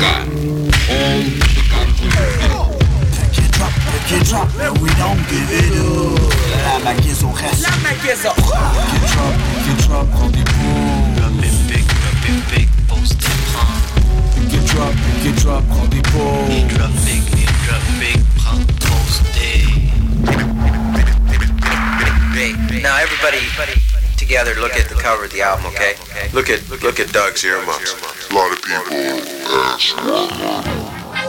Africa. All the. Pick it drop, pick it drop, and we don't give it up. La reste. La Pick it drop, pick it prends. Pick it drop, pick it. Et drop big, drop big. Now everybody together look at the cover of the album, okay? Look at look at Doug's earmuffs. A lot of people ask.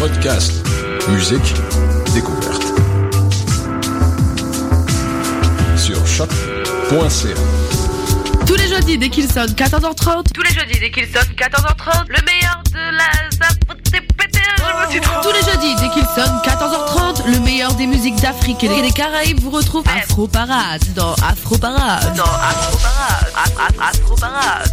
Podcast, musique, découverte. Sur choc.ca. Tous les jeudis dès qu'il sonne 14h30. Tous les jeudis dès qu'il sonne 14h30. Le meilleur de la Tous les jeudis dès qu'il sonne 14h30. Le meilleur des musiques d'Afrique et des Caraïbes vous retrouve Afro Parade dans Afro Parade. Dans Afro Parade. Af- Af- Afro Parade.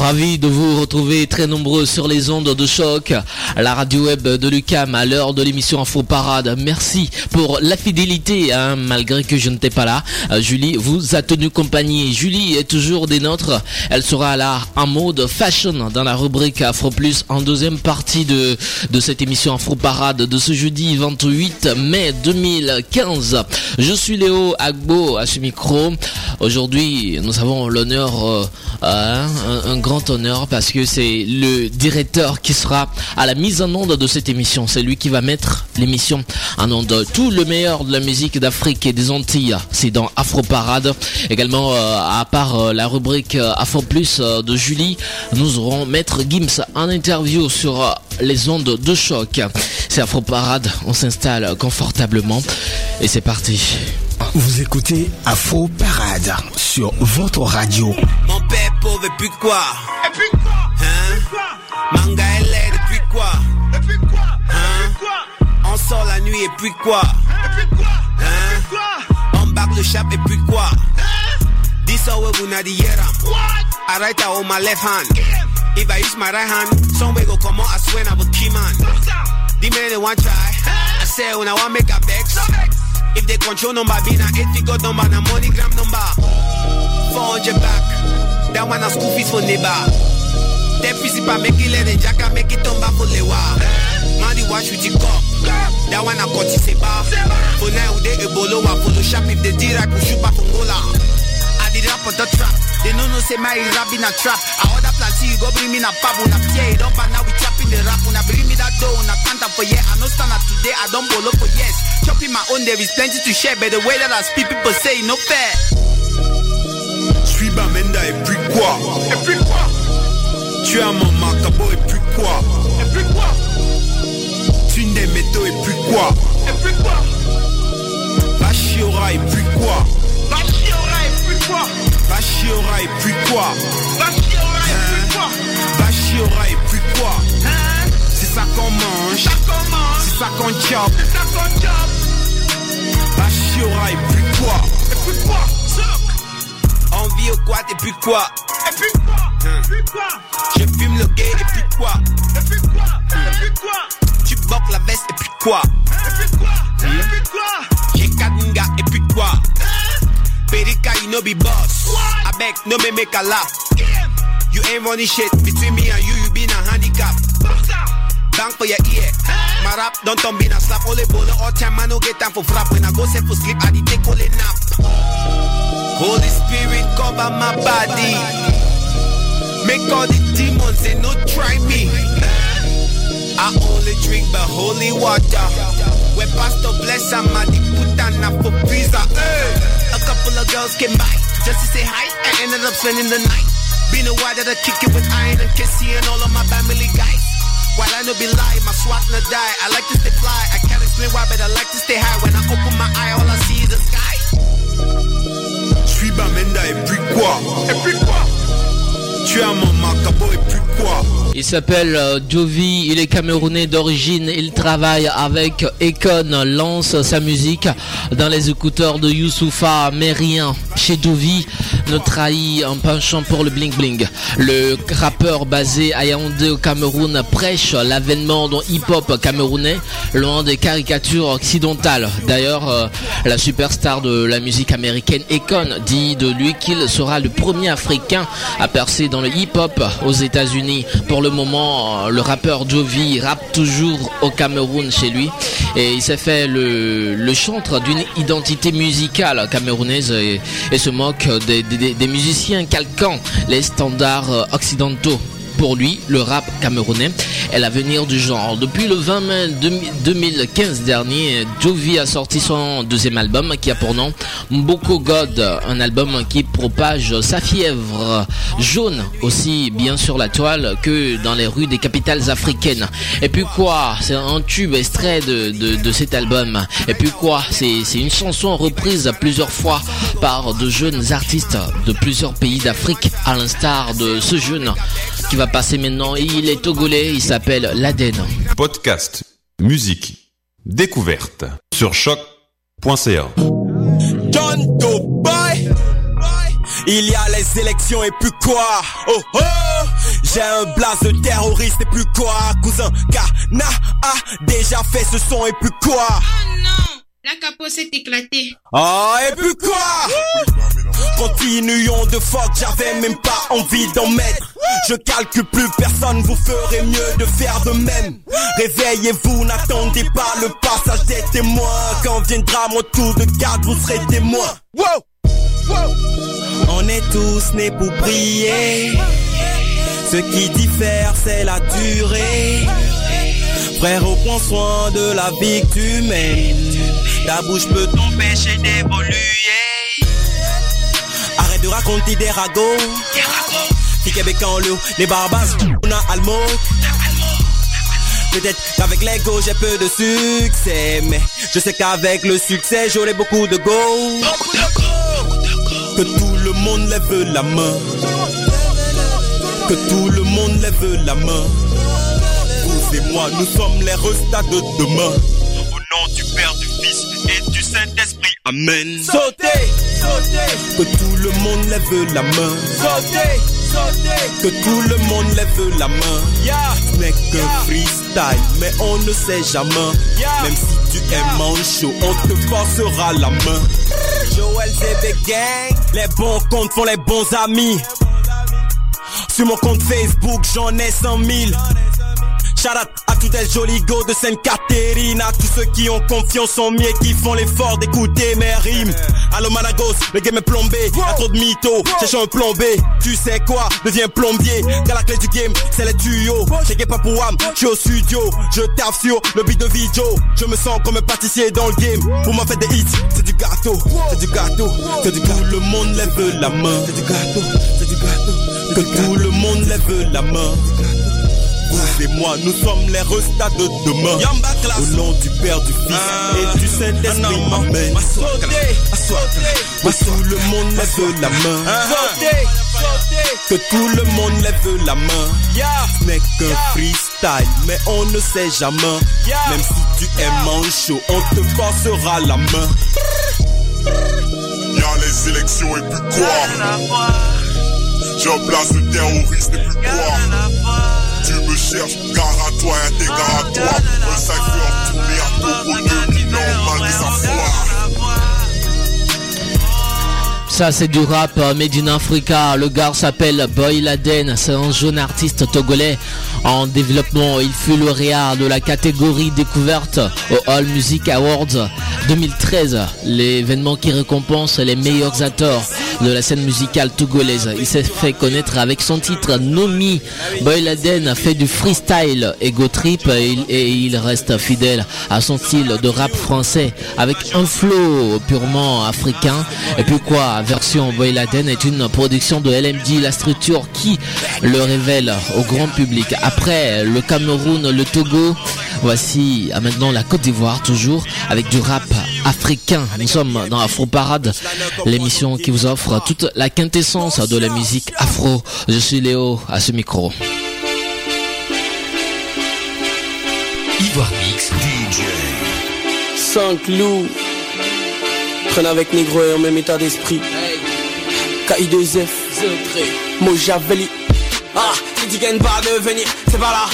Ravi de vous retrouver très nombreux sur les ondes de choc, la radio web de Lucam à l'heure de l'émission Info Parade. Merci pour la fidélité, hein, malgré que je n'étais pas là. Euh, Julie vous a tenu compagnie. Julie est toujours des nôtres. Elle sera là en mode fashion dans la rubrique Afro Plus en deuxième partie de, de cette émission Afro Parade de ce jeudi 28 mai 2015. Je suis Léo Agbo à ce micro. Aujourd'hui, nous avons l'honneur, euh, euh, un, un grand honneur parce que c'est le directeur qui sera à la mise en onde de cette émission. C'est lui qui va mettre l'émission en onde. Tout le meilleur de la musique d'Afrique et des Antilles, c'est dans Afro Parade. Également, euh, à part euh, la rubrique euh, Afro Plus de Julie, nous aurons Maître Gims en interview sur les ondes de choc. C'est Afro Parade, on s'installe confortablement et c'est parti. Vous écoutez Afro Parade sur votre radio. Mon père pauvre et puis quoi Et puis quoi Hein Manga et lait et puis quoi Et puis quoi Hein On sort la nuit et puis quoi? Et puis quoi Hein On barre le chap et puis quoi? This how we gonna the year I write out on my left hand. If. I use my right hand Some way go come out I swear I will key man. The man they want try. I say when I want make a vex. If they control number be na 8 figure number na MoneyGram number. 400 back That one a school fees for neighbor That principal make it let the jacka make it turn back for lewa the wash with the cup That one a cut is a bar For now they ebolo wa photoshop If they did I could shoot back from Gola I did rap on the trap They no know say my rap in a trap I order plenty you go bring me na pub Una tear it up and now we trapping the rap. Una bring me that dough Una count up for yeah. I no stand up today I don't bolo for yes. Chopping my own there is plenty to share. But the way that I speak people say no fair. Suis Bamenda et puis Et puis quoi Tu as mon macabo et puis quoi Et puis quoi des métaux et puis quoi Et puis quoi Bachiora et puis quoi Bachiora et puis quoi Bachiora et puis quoi Bachiora et puis quoi Bachiora et puis quoi C'est ça qu'on mange C'est ça qu'on chope C'est ça qu'on chope Bachiora et puis quoi Et puis quoi Envie au quad et puis quoi Et puis quoi Et puis quoi Je fume le gay et puis quoi Et puis quoi Et puis quoi Tu boques la veste et puis quoi Et puis quoi Et puis quoi J'ai quatre gars et puis quoi Perika you no be boss. I beg no me make a laugh You ain't running shit Between me and you you been a handicap. Bang for your ear. My rap don't turn be a slap. Only bowler all time I no get time for frap. When I go set for sleep I dey take only nap Holy Spirit cover my body. Make all the demons they no try me. I only drink the holy water. Where pastor bless I'm a the putana for pizza. Hey. A couple of girls came by Just to say hi and ended up spending the night. Been a while that I kick it with iron and Kissy and all of my family guys. While I no be lying, my swat no die. I like to stay fly, I can't explain why But I like to stay high. When I open my eye all I see is the sky Il s'appelle euh, Jovi, il est camerounais d'origine, il travaille avec Econ, lance sa musique dans les écouteurs de Youssoufa, mais rien chez Jovi ne trahit un penchant pour le bling bling. Le rappeur basé à Yaoundé au Cameroun prêche l'avènement d'un hip-hop camerounais loin des caricatures occidentales. D'ailleurs, euh, la superstar de la musique américaine Econ dit de lui qu'il sera le premier africain à percer dans le hip-hop aux États-Unis. Pour le moment, euh, le rappeur Jovi rappe toujours au Cameroun chez lui et il s'est fait le, chantre d'une identité musicale camerounaise et se moque des, musiciens calquant les standards euh, occidentaux. Pour lui, le rap camerounais est l'avenir du genre. Depuis le 20 mai 2015 dernier, Jovi a sorti son deuxième album qui a pour nom Mboko God, un album qui propage sa fièvre jaune aussi bien sur la toile que dans les rues des capitales africaines. Et puis quoi C'est un tube extrait de, cet album. Et puis quoi C'est c'est une chanson reprise plusieurs fois par de jeunes artistes de plusieurs pays d'Afrique, à l'instar de ce jeune qui va passer maintenant. Il est togolais, il s'appelle Laden. Podcast, musique, découverte sur choc.ca. John. Il y a les élections et plus quoi Oh oh J'ai un blaze de terroriste et plus quoi Cousin Kana a déjà fait ce son et plus quoi La capote s'est éclatée. Ah et puis quoi Continuons de fuck, j'avais même pas envie d'en mettre. Je calcule plus personne, vous ferez mieux de faire de même. Réveillez-vous, n'attendez pas le passage des témoins. Quand viendra mon tour de garde, vous serez témoins. Wow. On est tous nés pour briller. Ce qui diffère c'est la durée. Frérot, prends soin de la vie que tu mènes. Ta bouche peut t'empêcher d'évoluer de raconter des ragots. Qui Québec en l'eau, les barbas, on a Almo Peut-être qu'avec l'ego j'ai peu de succès Mais je sais qu'avec le succès j'aurai beaucoup de go. Que tout le monde lève la main. Que tout le monde lève la main. Vous et moi nous sommes les restats de demain. Au nom du Père, du Saint-Esprit Amen. Sautez, sautez. Que tout le monde lève la main. Sautez, sautez. Que tout le monde lève la main. Ce n'est que freestyle Mais on ne sait jamais. Même si tu es manchot On te forcera la main. Joël ZB Gang. Les bons comptes font les bons amis. Sur mon compte Facebook j'en ai 100 000 Shout out à tous les jolis go de Sainte-Catherine. À tous ceux qui ont confiance en et qui font l'effort d'écouter mes rimes. Allo Managos, le game est plombé. Y'a trop de mythos, cherche un plombé Tu sais quoi, deviens plombier. Car la clé du game, c'est les tuyaux. J'ai pas pour âme, je suis au studio. Je taffe sur le beat de vidéo Je me sens comme un pâtissier dans le game. Pour m'en faire des hits, c'est du gâteau. C'est du gâteau, que du tout le monde lève la main. C'est du gâteau, c'est du gâteau. Que tout le monde lève la main vous et moi, nous sommes les restats de demain. Au nom du Père, du Fils et du Saint-Esprit, Amen. Que tout le monde lève la main. Que tout le monde lève la main. Ce n'est qu'un freestyle, mais on ne sait jamais. Même si tu en chaud, on te forcera la main. Y'a les élections et puis quoi? En place le terroriste et puis quoi? Tu me cherches, gare à toi, intégre à toi Un cypher tourné à Togo 2 millions malgré sa foi Ça c'est du rap euh, Made in Africa. Le gars s'appelle Boy Laden. C'est un jeune artiste togolais en développement. Il fut lauréat de la catégorie découverte au All Music Awards 2013. L'événement qui récompense les meilleurs acteurs de la scène musicale togolaise. Il s'est fait connaître avec son titre Nomi. Boy Laden fait du freestyle ego trip et il, et il reste fidèle à son style de rap français avec un flow purement africain. Et puis quoi, version Boy Laden est une production de LMD, la structure qui le révèle au grand public. Après le Cameroun, le Togo, voici maintenant la Côte d'Ivoire toujours avec du rap africain. Nous sommes dans Afro Parade, l'émission qui vous offre toute la quintessence de la musique afro. Je suis Léo à ce micro. Ivoire Mix DJ. Saint-Cloud. Prenne avec Négro et en même état d'esprit. KI2F. Mojaveli. Ah, si tu gagnes pas de venir, c'est pas là.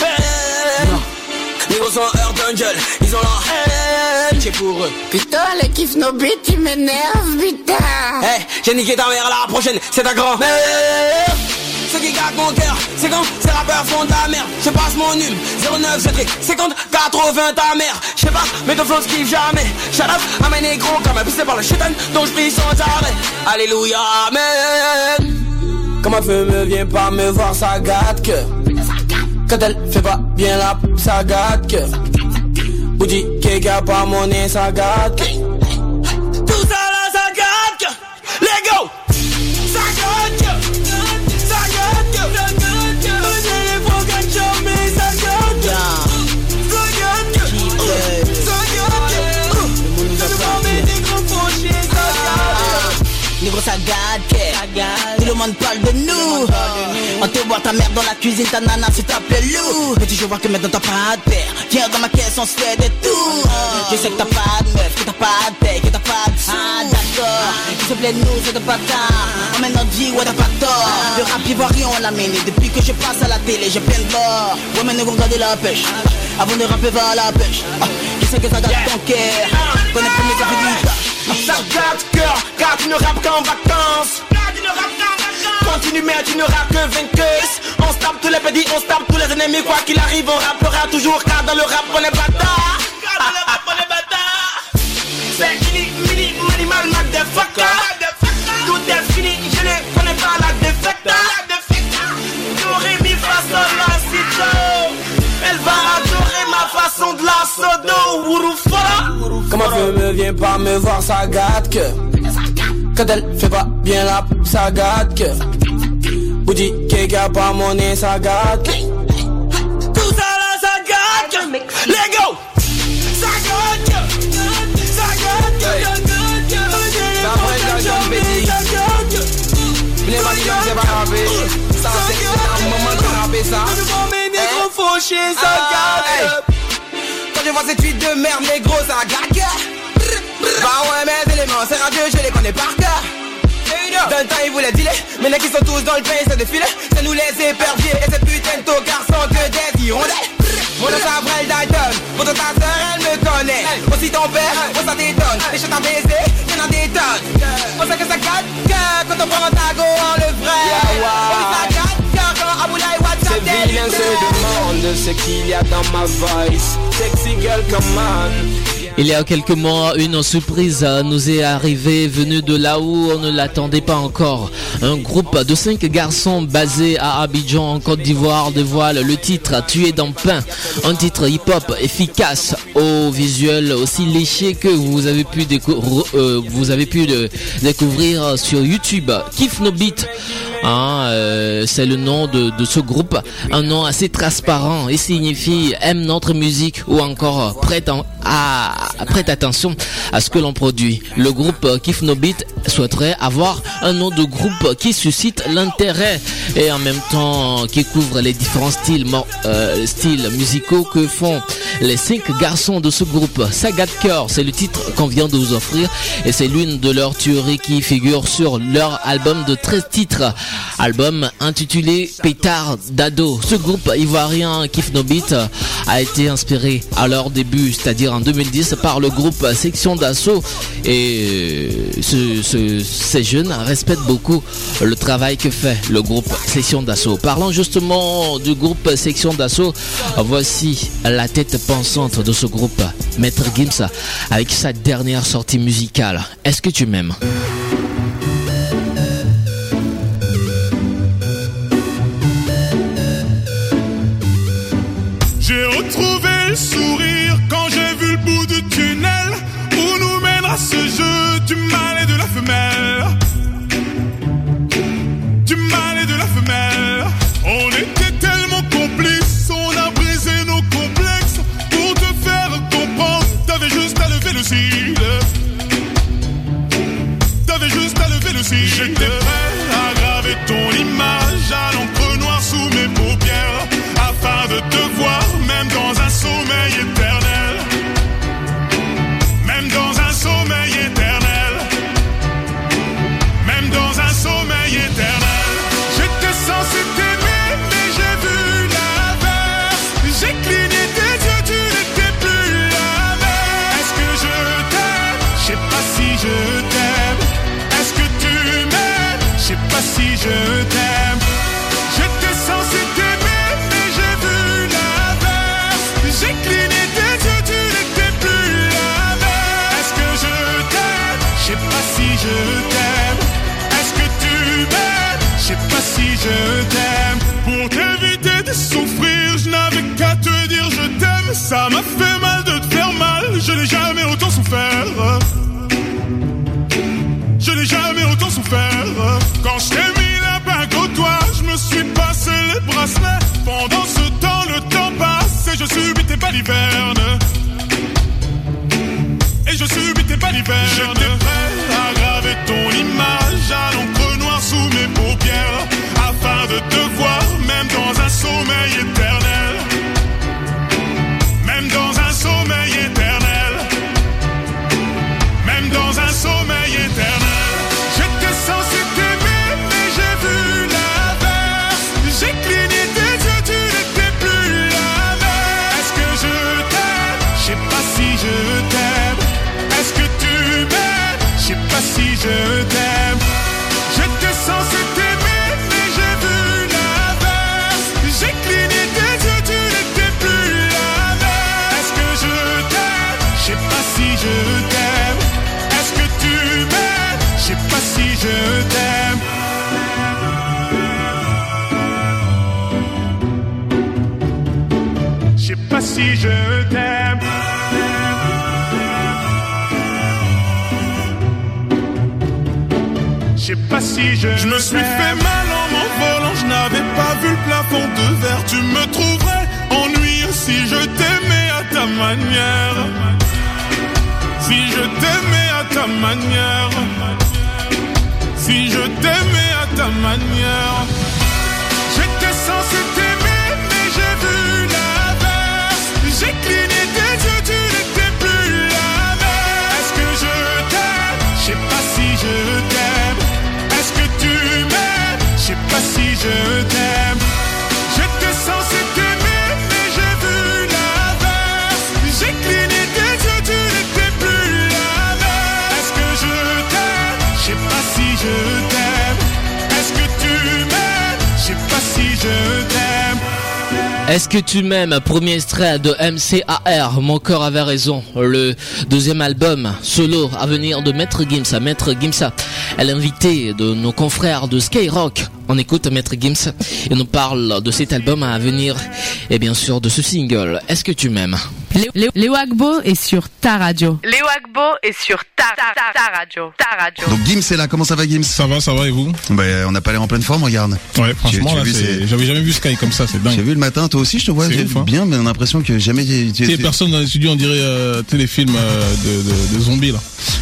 Négro sont Earth Angel, ils ont la haine. C'est pour eux. Putain, les kiffs no beat, tu m'énerves, putain. Hey, j'ai niqué ta mère la prochaine, c'est ta grand-mère. Ce qui gagne mon cœur, c'est quand ces rappeurs font ta merde. Je passe mon num, 09, je trie 50, 80 ta mère. Je sais pas, mais ton flow kiffe jamais. Shut up, à mes négros, comme poussé par le chétan, dont je prie sans arrêt. Alléluia, amen. Comme un feu me vient pas me voir, ça gâte que. Quand elle fait pas bien la ça gâte que. Bougie, qui pas mon nez, ça gâte que. Tout le monde parle de nous. On te boit ta mère dans la cuisine, ta nana se t'appelle loup. Petit, je vois que maintenant t'as pas de père. Viens dans ma caisse, on se fait des tours. Je sais que t'as pas de meuf, que t'as pas de paix, que t'as pas de sous. Ah, d'accord. S'il te plaît, nous, c'est de bâtard. Emmène notre vie, ouais, t'as pas tort. Le rap ivoirien, on l'a mené. Depuis que je passe à la télé, j'ai plein de bord. Ouais, mais nous, regarder la pêche. Avant de rapper, va à la pêche. Ah, Je sais que ça gâte ton cœur. Connais plus mes Ça gâte cœur, car tu ne rappes qu'en vacances. Continue mais tu ne rappes que vainqueuse. On se tape tous les petits, on se tape tous les ennemis. Quoi qu'il arrive on rappera toujours Car dans le rap on est bâtard Wouroufara Comme un feu me vient pas me voir ça gâte que. Quand elle fait pas bien la ça gâte que. Bougie qui a pas mon nez ça gâte que. Tout ça là ça gâte que. Let go! Ça gâte que. Ça gâte que. Ça prend la jeune béni. Les validons c'est pas grave Ça c'est un moment de rapper ça. Négro fauché ça gâte Quand je vois tweets de merde négro ça gâte bah ouais mes éléments c'est radieux je les connais par cœur. Dans le temps ils voulaient dealer Mais les qui sont tous dans le pays c'est défilé C'est nous les éperviers Et ces putains de tocards sont que des hirondelles. Mon nom s'appelle Dalton Pour ta sœur elle me connaît. Aussi ton père, moi ça t'étonne. Les chats à baiser, y'en a des tonnes Pour ça que ça gâte cœur Quand on prend un tago en le vrai. Ça Ces vilains se demandent ce qu'il y a dans ma voice. Sexy girl come on Il y a quelques mois, une surprise nous est arrivée venue de là où on ne l'attendait pas encore. Un groupe de cinq garçons basés à Abidjan en Côte d'Ivoire dévoile le titre Tué dans pain. Un titre hip-hop efficace au visuel aussi léché que vous avez pu, euh, découvrir sur YouTube. Kiff No Beat. Hein, euh, c'est le nom de, ce groupe, un nom assez transparent et signifie aime notre musique ou encore prête, à, prête attention à ce que l'on produit. Le groupe Kif No Beat souhaiterait avoir un nom de groupe qui suscite l'intérêt et en même temps qui couvre les différents styles, euh, styles musicaux que font les cinq garçons de ce groupe. Sagat Cœur, c'est le titre qu'on vient de vous offrir et c'est l'une de leurs tueries qui figure sur leur album de 13 titres. Album intitulé Pétard d'ado. Ce groupe ivoirien Kif No Beat a été inspiré à leur début, c'est-à-dire en 2010 par le groupe Section d'Assaut et ces jeunes respectent beaucoup le travail que fait le groupe Section d'Assaut. Parlant justement du groupe Section d'Assaut, voici la tête pensante de ce groupe, Maître Gims, avec sa dernière sortie musicale. Est-ce que tu m'aimes? J'ai retrouvé le sourire Ça m'a fait mal de te faire mal, je n'ai jamais autant souffert. Je n'ai jamais autant souffert. Quand je t'ai mis la bague au doigt, je me suis passé les bracelets. Pendant ce temps, le temps passe et je subis tes balivernes. Et je subis tes balivernes. J'étais si je t'aime. Je sais pas si je. Je me suis fait mal en m'envolant, je n'avais pas vu le plafond de verre. Tu me trouverais ennuyeux si je t'aimais à ta manière. Si je t'aimais à ta manière. Si je t'aimais à ta manière. J'étais censé Est-ce que tu m'aimes Premier extrait de MCAR, Mon cœur avait raison. Le deuxième album solo à venir de Maître Gims. Maître Gims est l'invité de nos confrères de Skyrock. On écoute Maître Gims et nous parle de cet album à venir et bien sûr de ce single. Est-ce que tu m'aimes? Léo, Léo- Agbo est sur ta radio. Léo Agbo est sur ta, ta, ta, ta radio. Ta radio. Donc Gims est là, comment ça va Gims? Ça va, ça va et vous? Ben on n'a pas l'air en pleine forme, regarde. Ouais, franchement, Tu- tu as là, vu, c'est- c'est- j'avais jamais vu Sky comme ça, c'est dingue. J'ai vu le matin, toi aussi je te vois C'est j'ai ouf, hein. bien, mais on a l'impression que jamais tu Tu sais, personne dans les studios, on dirait euh, téléfilm euh, de, de, de zombies là.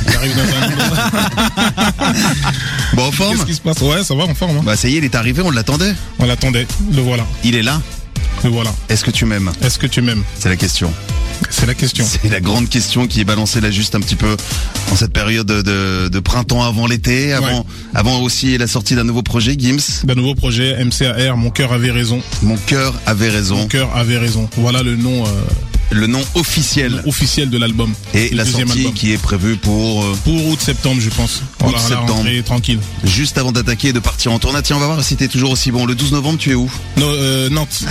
Il arrive dans un Bon, en forme Qu'est-ce qui se passe? Ouais, ça va, en forme. hein. Bah ça y est, il est arrivé, on l'attendait. On l'attendait, le voilà. Il est là Voilà. Est-ce que tu m'aimes? Est-ce que tu m'aimes? C'est la question. C'est la question. C'est la grande question qui est balancée là juste un petit peu en cette période de, de printemps avant l'été, avant, Ouais. avant aussi la sortie d'un nouveau projet, Gims? D'un nouveau projet, MCAR, Mon cœur avait raison. Mon cœur avait raison. Mon cœur avait raison. Voilà le nom. euh, le nom officiel. officiel de l'album. Et la sortie album. qui est prévue pour euh, Pour août-septembre, je pense. Août-septembre. tranquille. Juste avant d'attaquer et de partir en tournée. Tiens, on va voir si t'es toujours aussi bon. Le 12 novembre, tu es où? Euh, Nantes.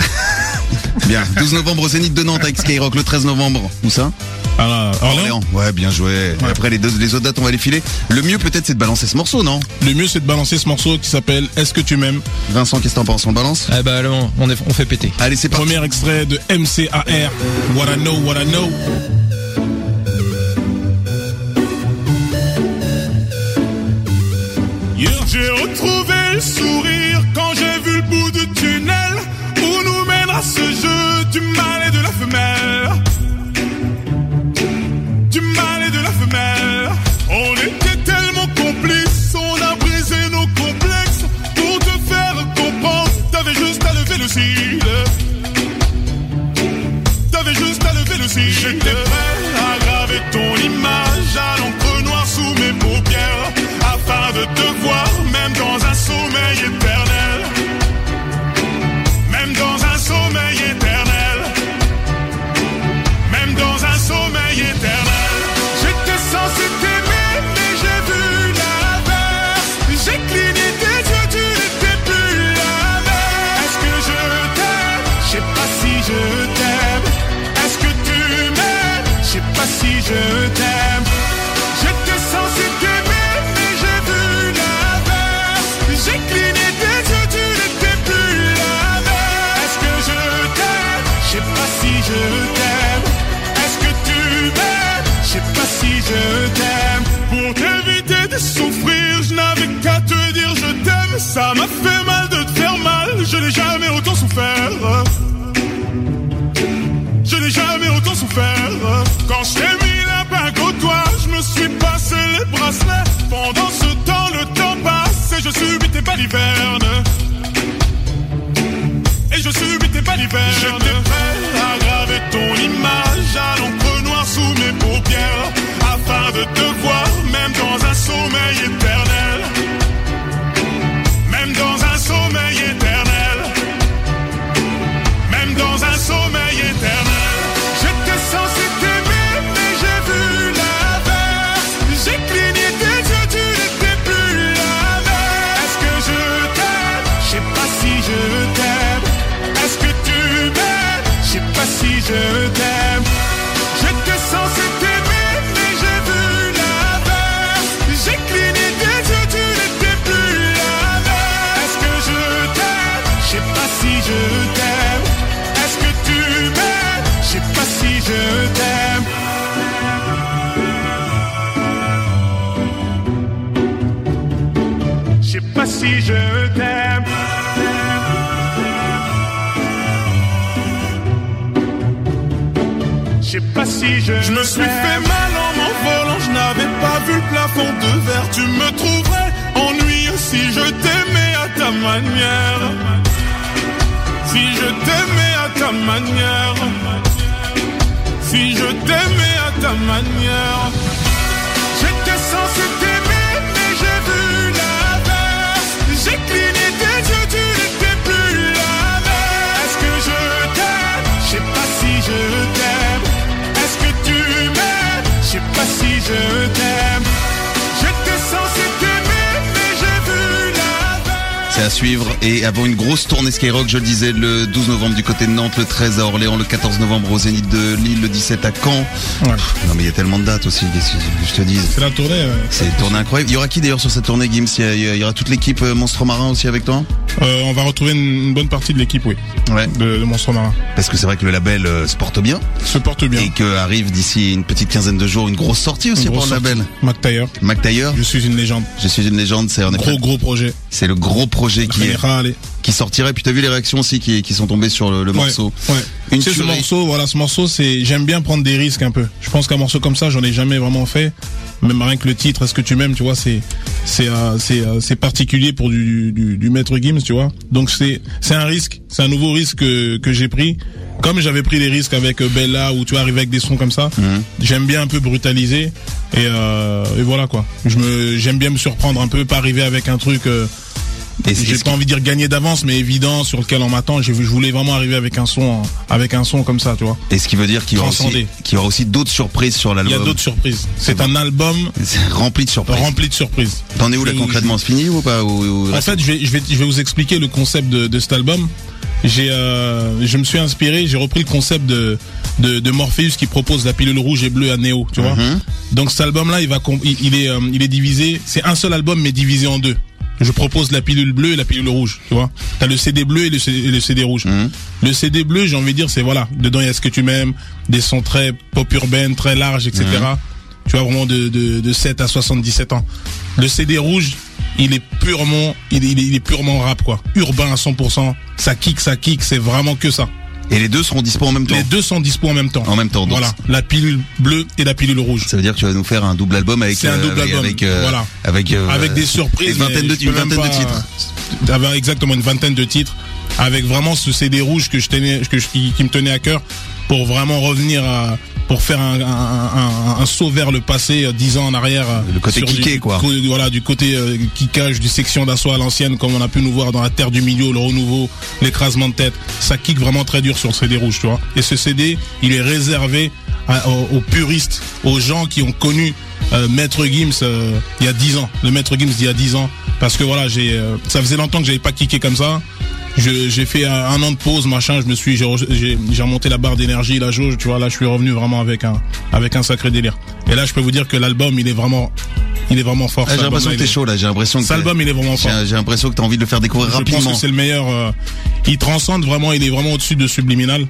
Bien. 12 novembre au Zénith de Nantes avec Skyrock. Le 13 novembre. Où ça? Ah, Orléans. Ouais, bien joué. Après, les, deux, les autres dates, on va les filer. Le mieux, peut-être, c'est de balancer ce morceau, non? Le mieux, c'est de balancer ce morceau qui s'appelle Est-ce que tu m'aimes? Vincent, qu'est-ce que t'en penses? On le balance? Eh bah, non, on, est, on fait péter. Allez, c'est parti. Premier extrait de MCAR. What I know, what I know. Hier j'ai retrouvé le sourire quand j'ai vu le bout du tunnel où nous mènera ce jeu du mal et de la femelle. Cil. J'étais prêt à graver ton image à l'encre noire sous mes paupières afin de te voir même dans un sommeil éternel. Souffrir, je n'avais qu'à te dire je t'aime. Ça m'a fait mal de te faire mal, je n'ai jamais autant souffert. Je n'ai jamais autant souffert. Quand je t'ai mis la bague au doigt, je me suis passé les bracelets. Pendant ce temps, le temps passe et je subis tes balivernes. Et je subis tes balivernes. J'étais prêt à ton image à l'encre noire sous mes paupières. Afin de te voir, même dans un sommeil éternel. Sais pas si je. Je me suis fait mal en m'envolant, je n'avais pas vu le plafond de verre. Tu me trouverais ennuyeux si je t'aimais à ta manière. Si je t'aimais à ta manière. Si je t'aimais à ta manière. J'étais censé je t'aime. J'étais censé t'aimer, mais j'ai vu l'inverse. C'est à suivre. Et avant une grosse tournée Skyrock, je le disais, le 12 novembre du côté de Nantes, le 13 à Orléans, le 14 novembre au Zénith de Lille, le 17 à Caen. Non mais il y a tellement de dates aussi, qu'est-ce que je te dis. C'est la tournée. euh, C'est une tournée incroyable. Il y aura qui d'ailleurs sur cette tournée, Gims? Il y, a- il y aura toute l'équipe euh, Monstre Marin aussi avec toi? Euh, on va retrouver une, bonne partie de l'équipe, oui. Ouais. De, de Monstre Marin. Parce que c'est vrai que le label euh, se porte bien. Se porte bien. Et que arrive d'ici une petite quinzaine de jours une grosse sortie aussi pour le label. Mac Taylor. Je suis une légende. Je suis une légende, c'est en effet- Gros, gros projet. C'est le gros projet qui est, qui sortirait. Puis t'as vu les réactions aussi qui, qui sont tombées sur le, le morceau. Ouais. Une ce morceau, voilà, ce morceau, c'est, j'aime bien prendre des risques un peu. Je pense qu'un morceau comme ça, j'en ai jamais vraiment fait. Même rien que le titre, est-ce que tu m'aimes, tu vois, c'est, c'est, euh, c'est, euh, c'est particulier pour du, du, du maître Gims, tu vois. Donc c'est, c'est un risque, c'est un nouveau risque que, que j'ai pris. Comme j'avais pris des risques avec euh, Bella où tu vois arriver avec des sons comme ça, Mhm. j'aime bien un peu brutaliser et, euh, et voilà quoi. Je me, j'aime bien me surprendre un peu, pas arriver avec un truc. euh, j'ai pas envie de dire gagner d'avance, mais évident sur lequel on m'attend. Je voulais vraiment arriver avec un son, avec un son comme ça, tu vois. Et ce qui veut dire qu'il y aura aussi, d'autres surprises sur Il y l'album. a d'autres surprises. C'est un album rempli de surprises. rempli de surprises. T'en es où là concrètement? C'est fini ou pas? Ou, ou- En fait, je vais, je vais, je vais vous expliquer le concept de, de cet album. J'ai, euh, je me suis inspiré, j'ai repris le concept de, de, de Morpheus qui propose la pilule rouge et bleue à Neo, tu vois. Mhm. Donc cet album-là, il va, com- il, il est, euh, il est divisé. C'est un seul album mais divisé en deux. Je propose la pilule bleue et la pilule rouge, tu vois. T'as le CD bleu et le CD, et le CD rouge. Mhm. Le CD bleu, j'ai envie de dire, c'est voilà, dedans il y a ce que tu m'aimes, des sons très pop urbaine, très larges, etc. Mhm. Tu vois vraiment de, de, de 7 à 77 ans. Le CD rouge, il est purement, il est, il est, il est purement rap quoi, urbain à 100%. Ça kick, ça kick, c'est vraiment que ça. Et les deux seront dispo en même temps. Les deux sont dispo en même temps. En même temps. donc Voilà, la pilule bleue et la pilule rouge. Ça veut dire que tu vas nous faire un double album avec C'est un euh, double avec, album, avec, euh, voilà. avec, euh, avec des surprises. une vingtaine de une vingtaine de titres. Avec exactement une vingtaine de titres, avec vraiment ce CD rouge que je tenais, que je- qui, qui me tenait à cœur, pour vraiment revenir à, pour faire un, un, un, un saut vers le passé, euh, dix ans en arrière. euh, Le côté kické, du, quoi. co- voilà, du côté euh, kickage, du section d'assaut à l'ancienne, comme on a pu nous voir dans la terre du milieu, le renouveau, l'écrasement de tête. Ça kick vraiment très dur sur le CD rouge, tu vois. Et ce CD, il est réservé à- aux, aux puristes, aux gens qui ont connu euh, Maître Gims euh, il y a 10 ans, le Maître Gims d'il y a 10 ans, parce que voilà, j'ai, euh, ça faisait longtemps que j'avais pas kické comme ça. Je- J'ai fait un, an de pause, machin. Je me suis, j'ai re- j'ai j'ai remonté la barre d'énergie, la jauge. Tu vois, là, je suis revenu vraiment avec un, avec un sacré délire. Et là, je peux vous dire que l'album, il est vraiment, il est vraiment fort. Ah, j'ai l'impression que t'es chaud là. J'ai l'impression que Cet album, il est vraiment fort. j'ai l'impression que t'as envie de le faire découvrir Je rapidement. pense que c'est le meilleur. euh, il transcende vraiment. Il est vraiment au-dessus de Subliminal.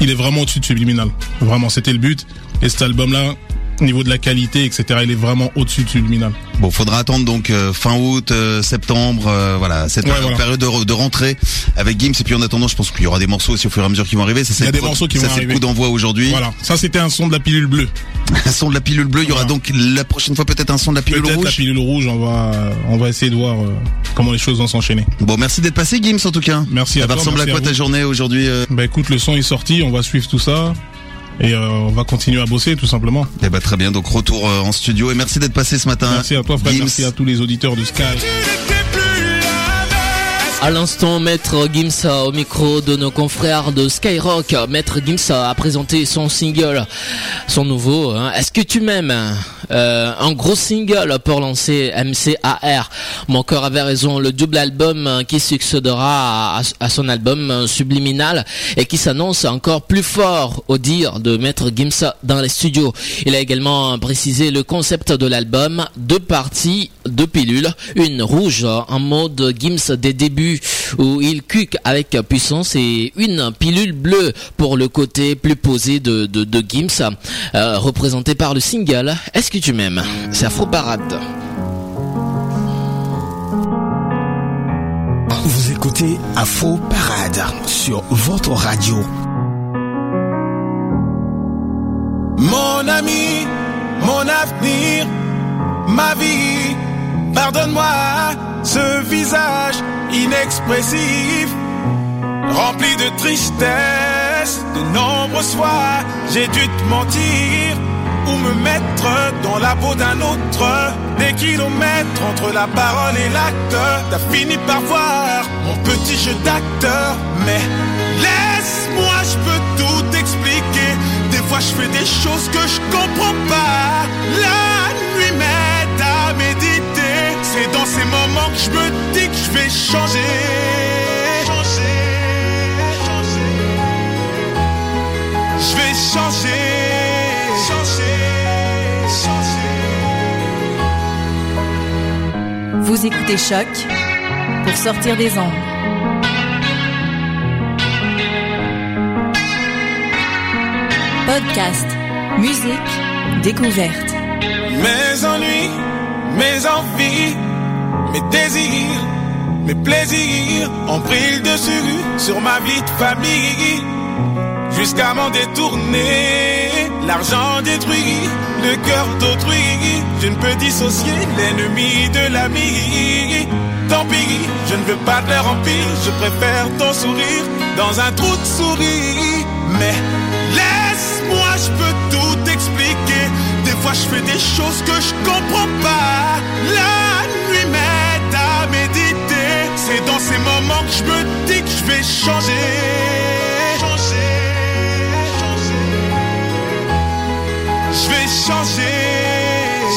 Il est vraiment au-dessus de Subliminal. Vraiment, c'était le but. Et cet album-là, au niveau de la qualité, etc., il est vraiment au-dessus de Subliminal. Bon, faudra attendre donc euh, fin août, euh, septembre, euh, voilà, cette Ouais, période- voilà. période de, re- de rentrée avec Gims. Et puis en attendant, je pense qu'il y aura des morceaux aussi au fur et à mesure qui vont arriver. Ça, c'est Il y a des pro- morceaux qui ça, vont c'est le coup d'envoi aujourd'hui. Voilà. Ça, c'était un son de la pilule bleue. un son de la pilule bleue. Il y aura donc la prochaine fois peut-être un son de la pilule Peut-être rouge. la pilule rouge. On va, on va essayer de voir comment les choses vont s'enchaîner. Bon, merci d'être passé, Gims, en tout cas. Merci à Ça va toi. ressembler à quoi ta journée aujourd'hui Bah écoute, le son est sorti. On va suivre tout ça. Et euh, on va continuer à bosser, tout simplement. Eh ben très bien. Donc retour euh, en studio et merci d'être passé ce matin. Merci à toi. Gims. Merci à tous les auditeurs de Sky. À l'instant, Maître Gims au micro de nos confrères de Skyrock. Maître Gims a présenté son single, son nouveau. hein. Est-ce que tu m'aimes? Euh, Un gros single pour lancer MCAR. Mon cœur avait raison. Le double album qui succédera à, son album Subliminal et qui s'annonce encore plus fort au dire de Maître Gims dans les studios. Il a également précisé le concept de l'album. Deux parties, deux pilules. Une rouge en mode Gims des débuts où il cuque avec puissance et une pilule bleue pour le côté plus posé de, de, Gims, euh, représenté par le single Est-ce que tu m'aimes? C'est Afro Parade. Vous écoutez Afro Parade sur votre radio. Mon ami, mon avenir, ma vie, pardonne-moi ce visage inexpressif, rempli de tristesse. De nombreuses fois, j'ai dû te mentir ou me mettre dans la peau d'un autre. Des kilomètres entre la parole et l'acte, t'as fini par voir mon petit jeu d'acteur. Mais laisse-moi, je peux tout expliquer. Des fois, je fais des choses que je comprends pas. La nuit m'aide à méditer. Moments que je me dis que je vais changer. Changer, Je vais changer. Changer, changer. Vous écoutez Choc pour sortir des ondes. Podcast, musique, découverte. Mes ennuis, mes envies, mes désirs, mes plaisirs ont pris le dessus sur ma vie de famille. Jusqu'à m'en détourner, l'argent détruit le cœur d'autrui. Je ne peux dissocier l'ennemi de l'ami. Tant pis, je ne veux pas de leur empire, je préfère ton sourire dans un trou de souris. Mais laisse-moi, je peux tout expliquer. Des fois, je fais des choses que je comprends pas. Nuit m'aide à méditer. C'est dans ces moments que je me dis que je vais changer. Changer, Je vais changer.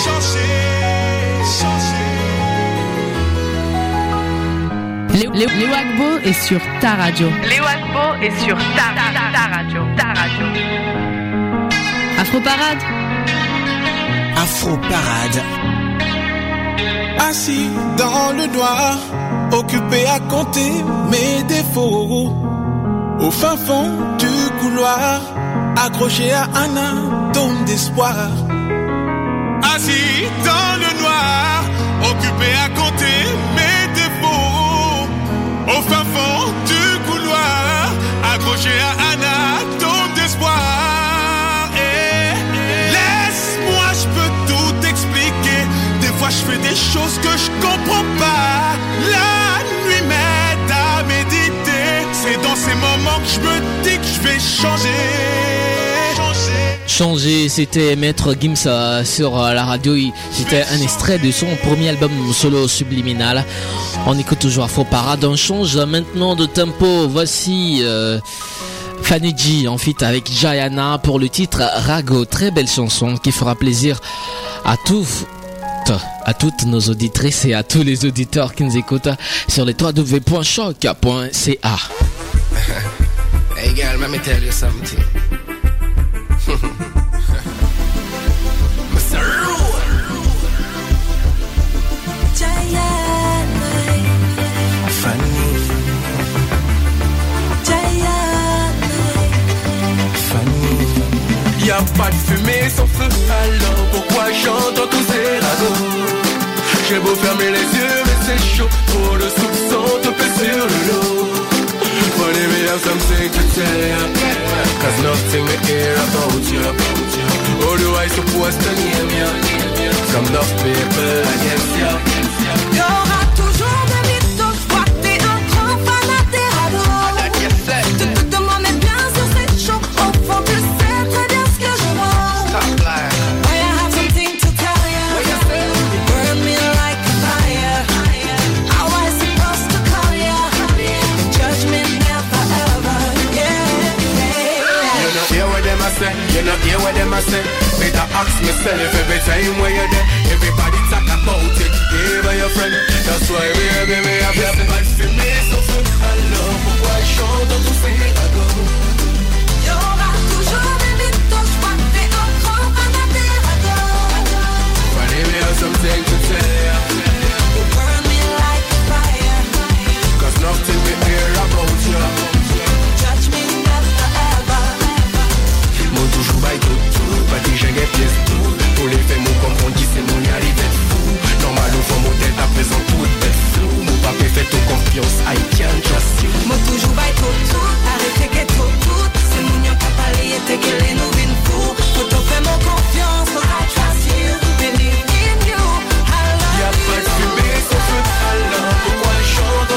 Changer, Léo, Léo- Léo Agbo est sur ta radio. Léo Agbo est sur ta, ta, ta radio. Ta radio. Afro Parade. Afro Parade. Assis dans le noir, occupé à compter mes défauts. Au fin fond du couloir, accroché à un atome d'espoir. Assis dans le noir, occupé à compter mes défauts. Au fin fond du couloir, accroché à un Des fois, je fais des choses que je comprends pas. La nuit m'aide à méditer. C'est dans ces moments que je me dis que je vais changer. Changer. C'était Maître Gims euh, sur la radio. C'était un extrait de son premier album solo subliminal. On écoute toujours Afro Parade. On change maintenant de tempo. Voici euh, Fanny G en feat avec Jayana pour le titre Rago. Très belle chanson qui fera plaisir à tous. À toutes nos auditrices et à tous les auditeurs qui nous écoutent sur les www.choc.ca. Hey girl, let me tell you something. Mr. Fanny. Fanny. Y a pas de fumée sans feu, alors pourquoi j'entends ragots J'ai beau fermer les yeux, mais c'est chaud, trop de soupçons te pèsent sur le have something to tell ya Cause nothing me hear about How do I supposed to name ya Some enough people against ya what them a say. Better ask myself every time where you're there. Everybody talk about it, even your friend. That's why we are baby, me have your bad for me So fun, I love pourquoi je chante dans tous ces ragots Y'aura toujours des mythos, je vois que t'es un grand fanat des ragots. Funny me have something to tell Pas déjà get pièce tout Pour les faits, mon comprendre qui c'est mon y arrivé fou. Normal fond, mon tête à présent tout bête flou. Mon papier fait ton confiance, I can't trust you Moi toujours bail tout tout, arrêtez que tout tout C'est mon yon pas parler, t'es que les nous vin fou Faut te faire mon confiance, so I trust you Believe in you, I love Y'a pas de fumée sans feu Alors pourquoi je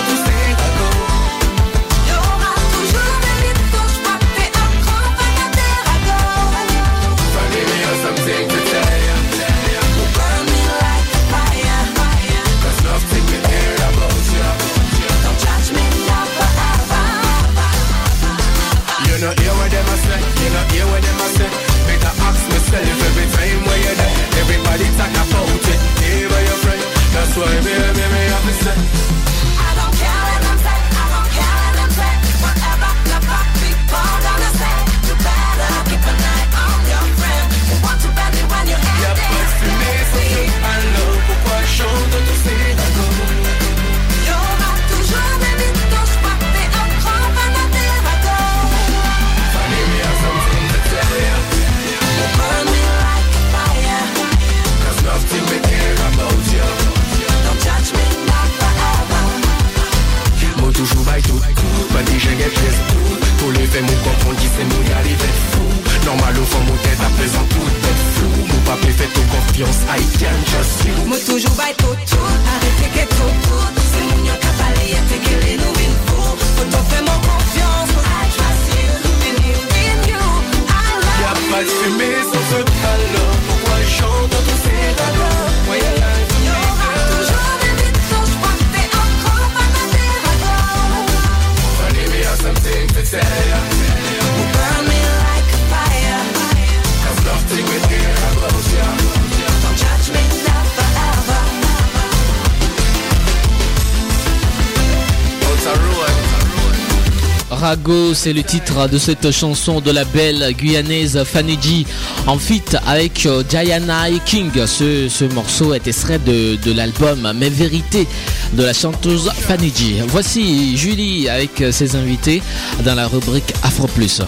c'est le titre de cette chanson de la belle guyanaise Fanny en feat avec euh, Diana et King. Ce, ce morceau est extrait de, l'album Mes Vérités de la chanteuse Fanny. Voici Julie avec ses invités dans la rubrique Afro Plus.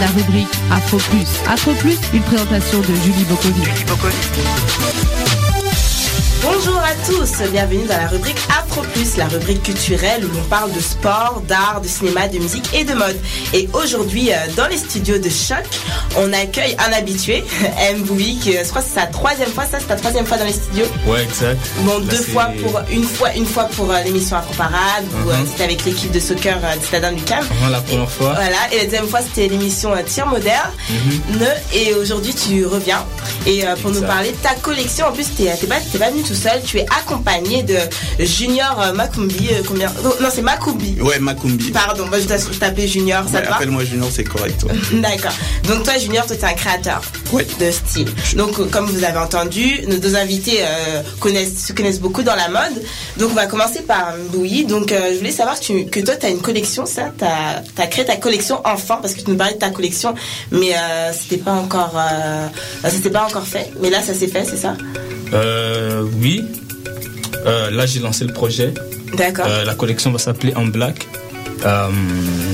La rubrique Afro Plus. Afro Plus, une présentation de Julie Bokovi. Bonjour à tous, bienvenue dans la rubrique Afro Plus, la rubrique culturelle où l'on parle de sport, d'art, de cinéma, de musique et de mode. Et aujourd'hui, euh, dans les studios de Choc, on accueille un habitué, M. Bouvi, qui euh, je crois que c'est sa troisième fois, ça c'est ta troisième fois dans les studios? Ouais, exact. Bon, Là, deux fois pour une fois, une fois pour euh, l'émission Afro Parade, où Mhm. c'était avec l'équipe de soccer du Stade du Cam. La première fois. Voilà, et la deuxième fois c'était l'émission Tir moderne. Mhm. Et aujourd'hui tu reviens et pour nous parler de ta collection. En plus, t'es t'es pas, t'es pas venu tout seul, tu es accompagné de Junior euh, Makumbi. euh, combien oh, Non, c'est Makumbi. Ouais, Makumbi. Pardon, moi je taper Junior, ça Ouais, te Appelle-moi Junior, c'est correct. ouais. D'accord. Donc toi, Junior, toi, t'es un créateur de style. Donc, euh, comme vous avez entendu, nos deux invités euh, connaissent, se connaissent beaucoup dans la mode. Donc, on va commencer par Bouilly. Donc, euh, je voulais savoir que, tu- que toi, tu as une collection, ça? Tu as, créé ta collection enfant, parce que tu nous parlais de ta collection, mais c'était pas encore, c'était pas encore fait. Mais là, ça s'est fait, c'est ça? Euh, oui. Euh, là, j'ai lancé le projet. D'accord. Euh, la collection va s'appeler En Black. Euh,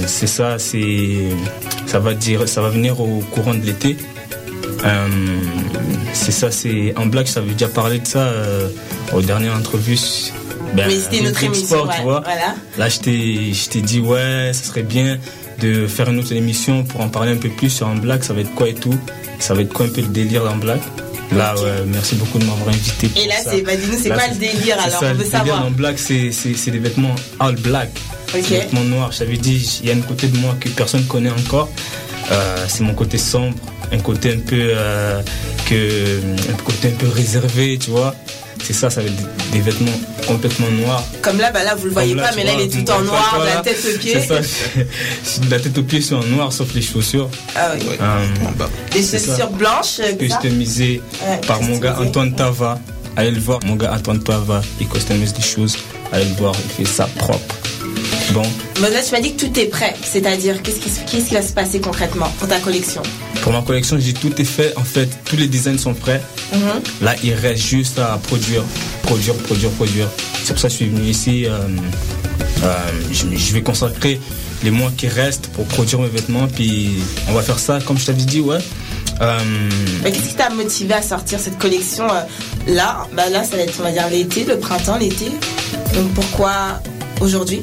c'est ça, c'est ça va dire, ça va venir au courant de l'été. C'est ça, c'est En Black. Ça veut déjà parler de ça aux dernières entrevues. Ben, Mais c'était une autre Rubrique émission, Sport, ouais, tu vois. voilà. Là, je t'ai, je t'ai dit, ouais, ça serait bien de faire une autre émission pour en parler un peu plus sur En Black. Ça va être quoi et tout? Ça va être quoi un peu le délire d'En Black. Là, ouais, merci beaucoup de m'avoir invité. pour Et là, c'est, bah, dis-nous, c'est quoi le délire alors ça, On le veut délire savoir. en black, c'est, c'est, des vêtements all black. Des vêtements noirs. Je t'avais dit, il y a un côté de moi que personne ne connaît encore. Euh, c'est mon côté sombre, un côté un peu, euh, que, un côté un peu réservé, tu vois. C'est ça, ça va être des, des vêtements complètement noirs. Comme là, bah là, vous le voyez pas, mais là, vois, il est tout en pas, noir, de la tête aux pieds. C'est ça, de la tête aux pieds, c'est en noir, sauf les chaussures. Ah oui. Euh, ça. chaussures blanches, euh, que ça customisé Ouais, par mon gars. Antoine Tava. Allez le voir, mon gars Antoine Tava, il customise des choses. Allez le voir, il fait ça propre. Bon, là, tu m'as dit que tout est prêt. C'est-à-dire, qu'est-ce qui, qu'est-ce qui va se passer concrètement pour ta collection? Pour ma collection, j'ai tout est fait. En fait, tous les designs sont prêts. Mhm. Là, il reste juste à produire, produire, produire, produire. C'est pour ça que je suis venu ici. euh, euh, je, je vais consacrer les mois qui restent pour produire mes vêtements. Puis on va faire ça, comme je t'avais dit, ouais. Euh, Mais Qu'est-ce qui t'a motivé à sortir cette collection là? Bah là, ça va être, on va dire, l'été, le printemps, l'été. Donc pourquoi aujourd'hui?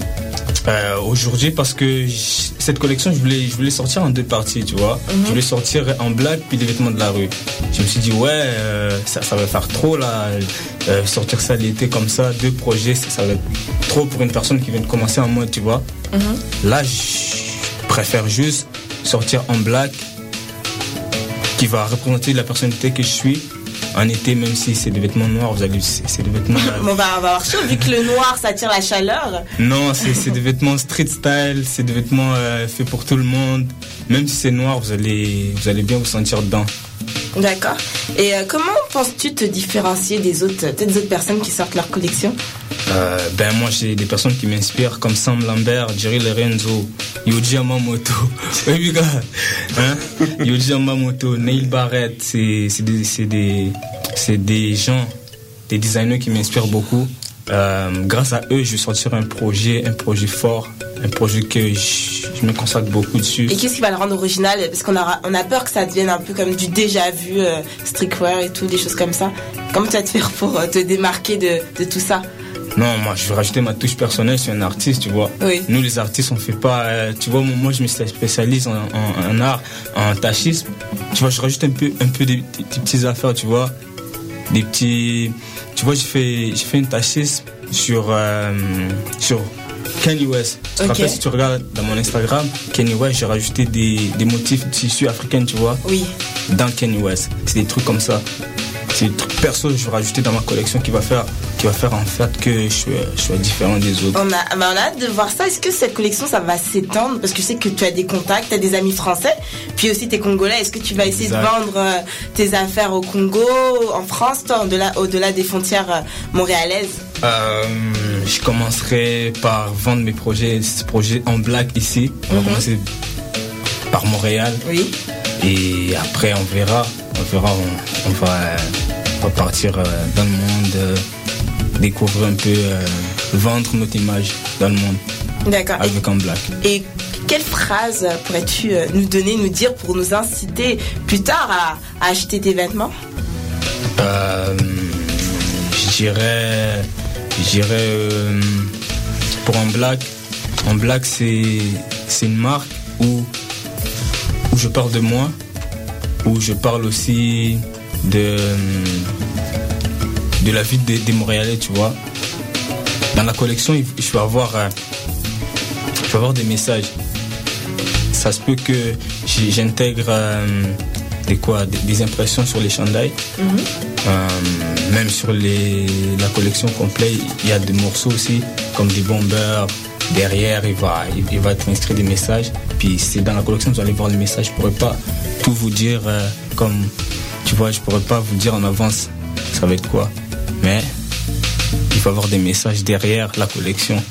Euh, Aujourd'hui, parce que cette collection, je voulais, je voulais sortir en deux parties, tu vois. Mhm. Je voulais sortir en black puis les vêtements de la rue. Je me suis dit, ouais, euh, ça, ça va faire trop là. Euh, sortir ça l'été comme ça, deux projets, ça, ça va être trop pour une personne qui vient de commencer en mode, tu vois. Là, je préfère juste sortir en black qui va représenter la personnalité que je suis en été, même si c'est des vêtements noirs, vous allez, c'est des vêtements. On va, avoir chaud vu que le noir ça attire la chaleur. non, c'est des vêtements street style, c'est des vêtements euh, faits pour tout le monde. Même si c'est noir, vous allez, vous allez bien vous sentir dedans. D'accord. Et euh, comment penses-tu te différencier des autres, des autres personnes qui sortent leur collection? Euh, ben moi j'ai des personnes qui m'inspirent comme Sam Lambert, Jerry Lorenzo, Yoji Yamamoto, hein? Yoji Neil Barrett, c'est des des des gens, des designers qui m'inspirent beaucoup. Euh, grâce à eux, je vais sortir un projet, un projet fort, un projet que je, me consacre beaucoup dessus. Et qu'est-ce qui va le rendre original? Parce qu'on a, peur que ça devienne un peu comme du déjà vu, euh, streetwear et tout, des choses comme ça. Comment tu vas te faire pour euh, te démarquer de tout ça? Non, moi, je vais rajouter ma touche personnelle. Je suis un artiste, tu vois. Oui. Nous, les artistes, on fait pas. euh, tu vois, moi, je me spécialise en, en- en art, en tachisme. Tu vois, je rajoute un peu, un peu des, des- des petites affaires, tu vois. Des petits. Tu vois, j'ai fait, j'ai fait une tachisme sur, euh, sur Kanye West. Tu te Ok. rappelles, si tu regardes dans mon Instagram, Kanye West, j'ai rajouté des, des motifs de tissu africain, tu vois. Oui. Dans Kanye West. C'est des trucs comme ça. C'est trucs perso que je vais rajouter dans ma collection qui va faire, qui va faire en fait que je sois, je sois différent des autres. on a, bah, on a hâte de voir ça. Est-ce que cette collection, ça va s'étendre? Parce que je sais que tu as des contacts, tu as des amis français, puis aussi t'es congolais. Est-ce que tu vas essayer Exact. de vendre euh, tes affaires au Congo, en France, toi, au-delà, au-delà des frontières euh, montréalaises? Euh, je commencerai par vendre mes projets, ces projets en black ici. On va Mhm. commencer par Montréal. Oui. Et après, on verra. On verra. On, on va, euh, on va partir euh, dans le monde, euh, découvrir un peu, vendre notre image dans le monde D'accord. Et, avec en black. et quelle phrase pourrais-tu nous donner, nous dire pour nous inciter plus tard à, à acheter tes vêtements? Euh, je dirais, je dirais euh, pour un black, un black c'est c'est une marque où où je parle de moi, où je parle aussi de de la vie des, des Montréalais, tu vois. Dans la collection, je vais avoir euh, je vais avoir des messages. Ça se peut que j'intègre euh, des quoi, des, impressions sur les chandails. Euh, même sur les, la collection complète, il y a des morceaux aussi, comme des bombers. Derrière, il va, il, il va être inscrit des messages. Puis c'est dans la collection, vous allez voir les messages. Je pourrais pas tout vous dire euh, comme, tu vois, je pourrais pas vous dire en avance ça va être quoi. Mais il faut avoir des messages derrière la collection.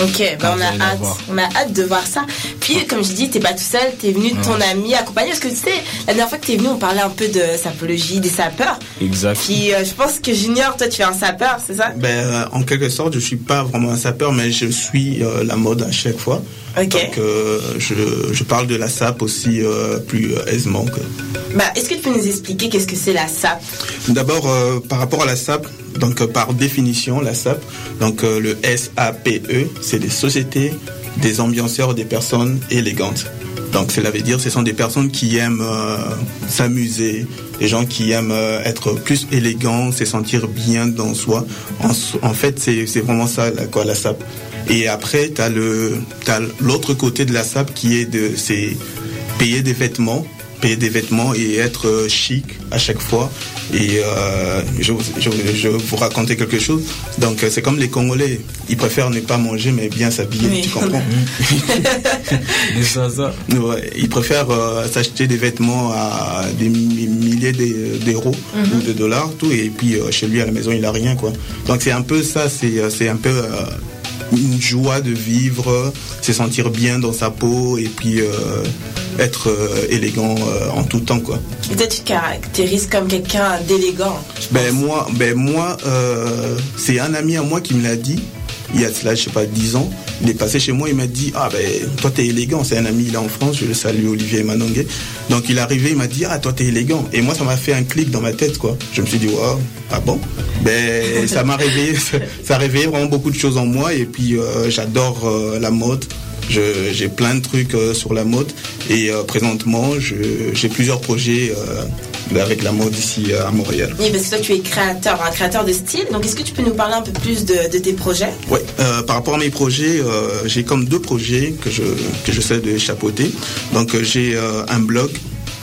Ok, bah on a hâte, on a hâte de voir ça. Puis comme je dis, t'es pas tout seul, t'es venu de ton Ouais. ami accompagné. Parce que tu sais, la dernière fois que t'es venu, on parlait un peu de sapologie, des sapeurs. Exact. Puis euh, je pense que Junior, toi tu es un sapeur, c'est ça? Ben, euh, en quelque sorte, je suis pas vraiment un sapeur, mais je suis euh, la mode à chaque fois. Donc, euh, je, je parle de la sape aussi euh, plus euh, aisément. que- Bah, est-ce que tu peux nous expliquer qu'est-ce que c'est la SAP? D'abord, euh, par rapport à la SAP, donc par définition, la SAP, donc le SAPE, c'est des sociétés, des ambianceurs, des personnes élégantes. Donc cela veut dire ce sont des personnes qui aiment euh, s'amuser, des gens qui aiment euh, être plus élégants, se sentir bien dans soi. En, en fait, c'est vraiment ça la, quoi, la SAP. Et après, tu as l'autre côté de la SAP qui est de payer des vêtements payer des vêtements et être euh, chic à chaque fois. Et euh, je, je, je vais vous raconter quelque chose. Donc, euh, c'est comme les Congolais. Ils préfèrent ne pas manger, mais bien s'habiller. Oui. Tu comprends? Ouais, Ils préfèrent euh, s'acheter des vêtements à des mi- milliers d'e- d'euros Mhm. ou de dollars, tout. Et puis, euh, chez lui, à la maison, il a rien, quoi. Donc, c'est un peu ça. C'est c'est un peu... une joie de vivre, se sentir bien dans sa peau et puis euh, être euh, élégant euh, en tout temps quoi. Peut-être tu te caractérises comme quelqu'un d'élégant. Ben moi, ben moi, c'est un ami à moi qui me l'a dit. Il y a cela, je sais pas, 10 ans. Il est passé chez moi, il m'a dit Ah ben toi t'es élégant. C'est un ami, il est en France. Je le salue, Olivier Manongue. Donc il est arrivé, il m'a dit Ah toi t'es élégant. Et moi ça m'a fait un clic dans ma tête quoi. Je me suis dit Waouh, ah bon? Ben ça m'a réveillé, ça a réveillé vraiment beaucoup de choses en moi. Et puis euh, j'adore euh, la mode. J'ai plein de trucs euh, sur la mode et présentement j'ai plusieurs projets avec la mode ici à Montréal. Oui, parce que toi tu es créateur, un créateur de style. Donc est-ce que tu peux nous parler un peu plus de, de tes projets? Ouais, euh, par rapport à mes projets, euh, j'ai comme deux projets que je que j'essaie de chapeauter. Donc euh, j'ai euh, un blog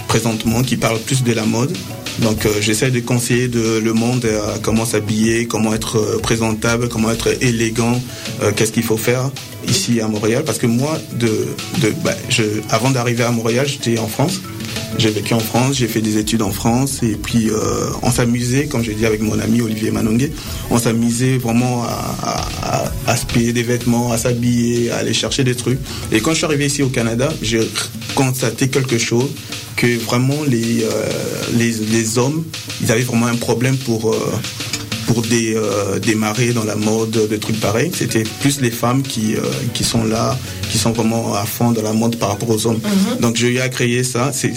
présentement qui parle plus de la mode Donc euh, j'essaie de conseiller de, le monde à comment s'habiller, comment être euh, présentable, comment être élégant, euh, qu'est-ce qu'il faut faire ici à Montréal. Parce que moi, de, de, bah, je, avant d'arriver à Montréal, j'étais en France. J'ai vécu en France, j'ai fait des études en France et puis euh, on s'amusait, comme j'ai dit avec mon ami Olivier Manongué, on s'amusait vraiment à, se payer des vêtements, à s'habiller, à aller chercher des trucs. Et quand je suis arrivé ici au Canada, j'ai constaté quelque chose que vraiment les, euh, les hommes, ils avaient vraiment un problème pour, euh, pour des, euh, démarrer dans la mode, des trucs pareils. C'était plus les femmes qui, euh, qui sont là, qui sont vraiment à fond dans la mode par rapport aux hommes. Mhm. Donc j'ai eu à créer ça, c'est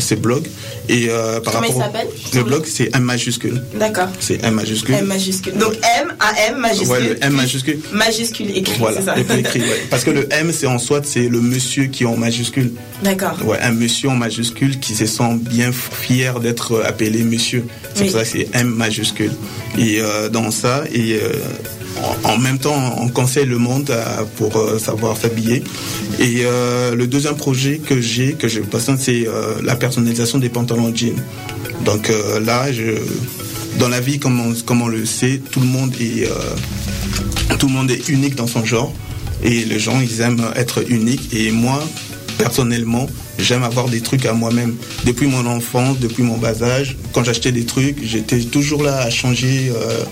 ces blogs. Et euh, par Comment il rapport au- s'appelle Le blog, c'est M majuscule. D'accord. C'est M majuscule. M majuscule. Donc M, A, M majuscule. Ouais, le M majuscule. Majuscule écrit, Voilà, c'est ça. et puis écrit, ouais. Parce que le M, c'est en soi, c'est le monsieur qui est en majuscule. D'accord. Ouais, un monsieur en majuscule qui se sent bien fier d'être appelé monsieur. C'est Oui. pour ça que c'est M majuscule. Et euh, dans ça, et euh, en, même temps, on conseille le monde pour euh, savoir s'habiller. Et le deuxième projet que j'ai, que je passe, c'est la personnalisation des pantalons jeans. Donc là, dans la vie, comme on, le sait, tout le monde est tout le monde est unique dans son genre et les gens ils aiment être uniques et moi personnellement j'aime avoir des trucs à moi-même. Depuis mon enfance depuis mon bas âge quand j'achetais des trucs j'étais toujours là à changer euh,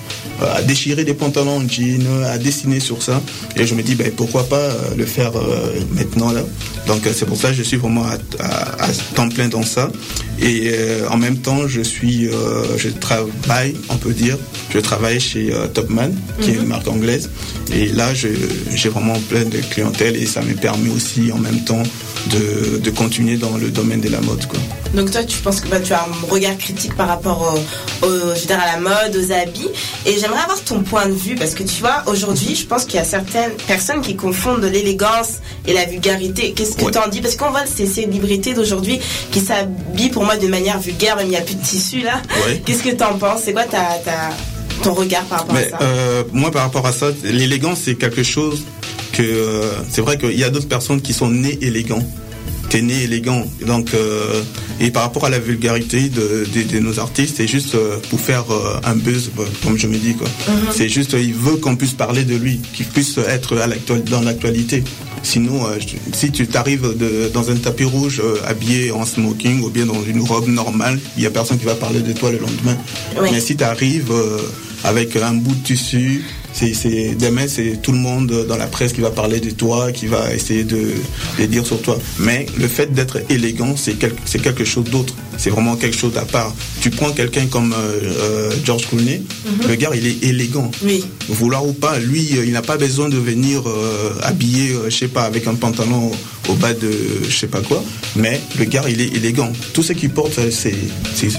à déchirer des pantalons en jean à dessiner sur ça. Et je me dis ben, pourquoi pas euh, le faire euh, maintenant là. Donc c'est pour ça que je suis vraiment à, à- à temps plein dans ça. Et euh, en même temps je suis je travaille on peut dire. Je travaille chez Topman qui est une Mhm. marque anglaise. Et là j'ai vraiment plein de clientèle et ça me permet aussi en même temps de, de continuer dans le domaine de la mode quoi. Donc toi, tu penses que bah, tu as un regard critique par rapport au, au- je veux dire, à la mode, aux habits. Et j'aimerais avoir ton point de vue parce que tu vois, aujourd'hui, je pense qu'il y a certaines personnes qui confondent l'élégance et la vulgarité. Qu'est-ce que tu en dis? Parce qu'on voit ces célébrités d'aujourd'hui qui s'habillent pour moi de manière vulgaire, même il n'y a plus de tissu là. Ouais. Qu'est-ce que tu en penses? C'est quoi ta, ta- ton regard par rapport Mais à ça? euh, moi, par rapport à ça, l'élégance, c'est quelque chose que euh, c'est vrai qu'il y a d'autres personnes qui sont nées élégants. T'es né élégant, donc euh, et par rapport à la vulgarité de, de- de nos artistes, c'est juste euh, pour faire euh, un buzz, comme je me dis quoi. Mhm. C'est juste, il veut qu'on puisse parler de lui, qu'il puisse être à dans l'actualité. Sinon, si tu t'arrives de- dans un tapis rouge habillé en smoking ou bien dans une robe normale, il y a personne qui va parler de toi le lendemain. Oui. Mais si tu arrives avec un bout de tissu, c'est, demain, c'est tout le monde dans la presse qui va parler de toi, qui va essayer de, de dire sur toi. Mais le fait d'être élégant, c'est, quel- c'est quelque chose d'autre. C'est vraiment quelque chose à part. Tu prends quelqu'un comme euh, euh, George Clooney, Mhm. le gars, il est élégant. Oui. Vouloir ou pas, lui, euh, il n'a pas besoin de venir euh, habillé, euh, je sais pas, avec un pantalon au bas de je sais pas quoi. Mais le gars, il est élégant. Tout ce qu'il porte, c'est-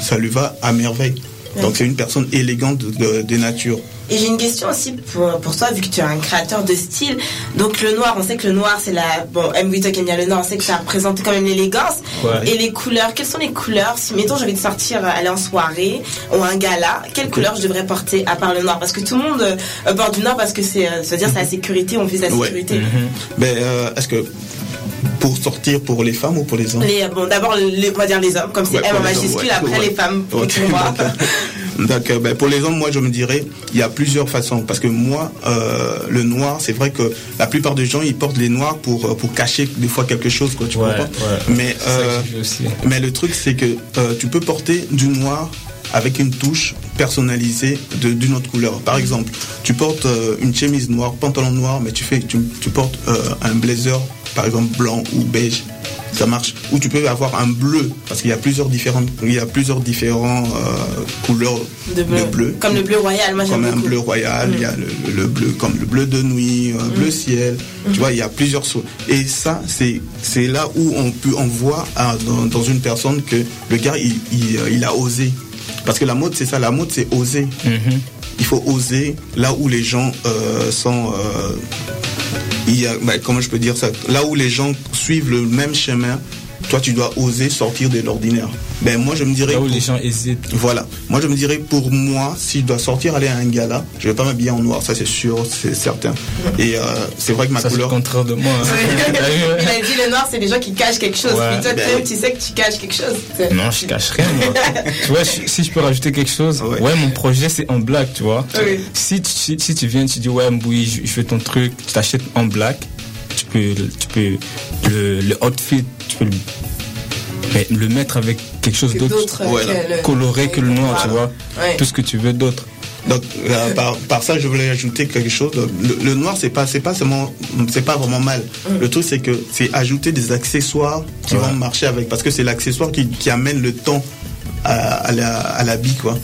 ça lui va à merveille. Donc c'est une personne élégante de, de- nature. Et j'ai une question aussi pour, pour toi, vu que tu es un créateur de style. Donc le noir, on sait que le noir, c'est la... Bon, M. qui aime bien le noir, on sait que ça représente quand même l'élégance. Ouais. Et les couleurs, quelles sont les couleurs? Si, mettons, j'ai envie de sortir, euh, aller en soirée ou un gala, quelles couleurs je devrais porter à part le noir? Parce que tout le monde euh, porte du noir parce que c'est, euh, dire c'est la sécurité, on vise la Ouais. sécurité. Ben, euh, est-ce que pour sortir pour les femmes ou pour les hommes Les, euh, bon, d'abord, les- on va dire les hommes, comme c'est Ouais, M en majuscule, ouais. après Ouais. les femmes, pour euh, ben, pour les hommes, moi, je me dirais, il y a plusieurs façons. Parce que moi, euh, le noir, c'est vrai que la plupart des gens, ils portent les noirs pour, euh, pour cacher des fois quelque chose, quoi, tu Ouais, comprends ouais. Mais, euh, mais le truc, c'est que euh, tu peux porter du noir avec une touche personnalisée de- d'une autre couleur. Par exemple, tu portes euh, une chemise noire, pantalon noir, mais tu, fais, tu, tu portes euh, un blazer, par exemple blanc ou beige. Ça marche. Ou tu peux avoir un bleu, parce qu'il y a plusieurs différentes, il y a plusieurs différents euh, couleurs De bleu. Comme le bleu royal, moi comme un beaucoup. bleu royal, il y a le, le bleu comme le bleu de nuit, un bleu ciel. Tu vois, il y a plusieurs choses. Et ça, c'est c'est là où on peut on voit ah, dans, dans une personne que le gars il, il, euh, il a osé. Parce que la mode c'est ça, la mode c'est oser. Il faut oser là où les gens euh, sont. euh, bah, comment je peux dire ça? Là où les gens suivent le même chemin, toi tu dois oser sortir de l'ordinaire. Ben moi je me dirais. Là où les gens hésitent. Voilà. Moi je me dirais pour moi, si je dois sortir aller à un gala, je vais pas m'habiller en noir, ça c'est sûr, c'est certain. Et euh, c'est vrai que ma Ça, c'est couleur. le contraire de moi. hein. Il a dit le noir, c'est des gens qui cachent quelque chose. Ouais. Puis toi, Ben tu sais que tu caches quelque chose. Non, je cache rien. moi. tu vois, si si je peux rajouter quelque chose, ouais, mon projet c'est en black, tu vois. Oui. Si, tu, si, tu viens, tu dis ouais, Mboui, je, je fais ton truc, tu t'achètes en black, peux, tu peux le, le outfit, tu peux le, mais le mettre avec quelque chose Que d'autre, Ouais, coloré que le noir, tu vois. Ouais. Tout ce que tu veux d'autre. Donc euh, par, par ça je voulais ajouter quelque chose. Le, le noir c'est pas c'est pas seulement c'est pas vraiment mal. Le truc c'est que c'est ajouter des accessoires qui vont marcher avec parce que c'est l'accessoire qui, qui amène le temps à, à la à l'habit quoi.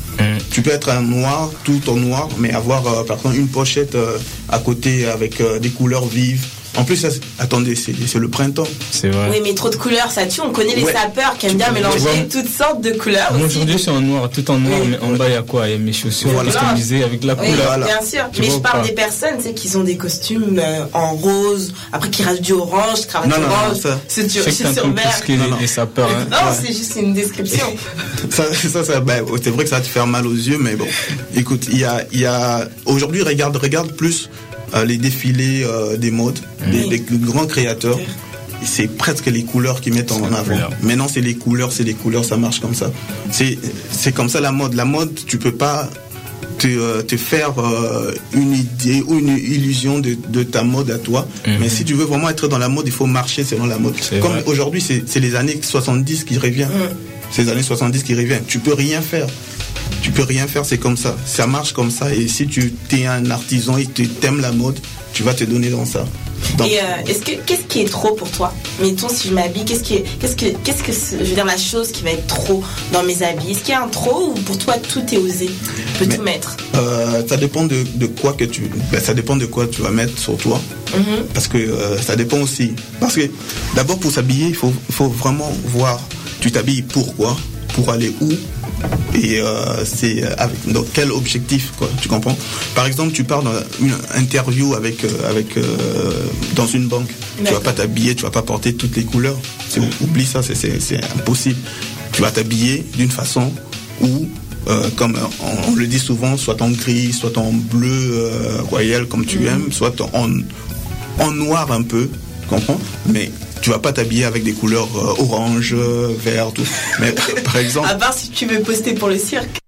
Tu peux être un noir tout en noir mais avoir euh, par exemple une pochette euh, à côté avec euh, des couleurs vives. En plus ça, c'est- attendez c'est c'est le printemps. C'est vrai. Oui, mais trop de couleurs, ça tue. On connaît les Ouais. sapeurs qui aiment bien mélanger vois, toutes sortes de couleurs. Moi aujourd'hui je suis en noir, tout en noir, Oui. mais en bas il y a quoi? Il y a mes chaussures Voilà. customisées avec la Oui, couleur. bien sûr. Tu mais je parle des personnes, tu sais, qui ont des costumes euh, en rose, après qui rajoutent du orange, cravate Non, non, non, orange, ça- c'est sur, c'est vert. les, sapeurs. hein. Non, c'est juste une description. ça, ça, ça, ben, c'est vrai que ça va te faire mal aux yeux, mais bon. Écoute, il y a, il y a, aujourd'hui, regarde, regarde plus les défilés euh, des modes, des, des grands créateurs. C'est presque les couleurs qu'ils mettent en avant. Maintenant, c'est les couleurs, c'est les couleurs, ça marche comme ça. C'est, c'est comme ça la mode. La mode, tu peux pas te, euh, te faire euh, une idée ou une illusion de, de ta mode à toi. Mais si tu veux vraiment être dans la mode, il faut marcher selon la mode. Comme aujourd'hui, c'est les années 70 qui revient. C'est les années 70 qui revient. Tu peux rien faire. Tu peux rien faire, c'est comme ça. Ça marche comme ça. Et si tu es un artisan et tu aimes la mode, tu vas te donner dans ça. Donc, Et euh, est-ce que qu'est-ce qui est trop pour toi? Mettons si je m'habille, qu'est-ce qui est, qu'est-ce que qu'est-ce que je veux dire la chose qui va être trop dans mes habits? Est-ce qu'il y a un trop ou pour toi tout est osé? Tu peux tout mettre euh, ça dépend de, de quoi que tu, ben, ça dépend de quoi tu vas mettre sur toi. Mhm. Parce que euh, ça dépend aussi. Parce que d'abord pour s'habiller, il faut, il faut vraiment voir. Tu t'habilles pourquoi? Pour aller où? Et euh, c'est euh, avec donc quel objectif quoi Tu comprends? Par exemple, tu pars dans une interview avec euh, avec euh, dans une banque. Tu vas pas t'habiller, tu vas pas porter toutes les couleurs. C'est- Oublie ça, c'est- impossible. Tu vas t'habiller d'une façon où euh, comme on, on le dit souvent, soit en gris, soit en bleu royal comme tu aimes, soit en, en noir un peu, comprends? Mais tu vas pas t'habiller avec des couleurs euh, orange, euh, vert, tout. Mais par exemple, À part si tu veux poster pour le cirque.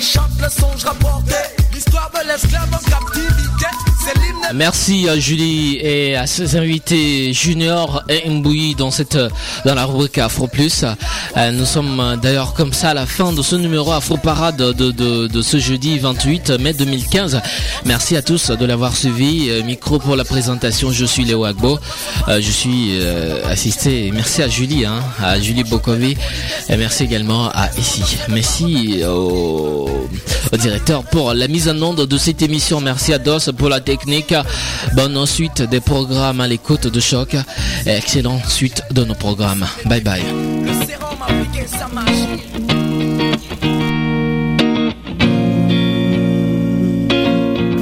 Chante le songe rapporté. L'histoire de l'esclave en. Merci à Julie et à ses invités Junior et Mbouyi dans cette dans la rubrique Afro Plus. Euh, Nous sommes d'ailleurs comme ça à la fin de ce numéro Afro Parade de, de, de ce jeudi 28 mai 2015. Merci à tous de l'avoir suivi. Euh, Micro pour la présentation, je suis Léo Agbo. Euh, je suis assisté. Merci à Julie, hein, à Julie Bokovi. Et merci également à Ici. Merci au, au directeur pour la mise en onde de cette émission. Merci à DOS pour la technique. Bonne suite des programmes à l'écoute de choc. Et excellente suite de nos programmes. Bye bye. Le sérum africain, ça marche.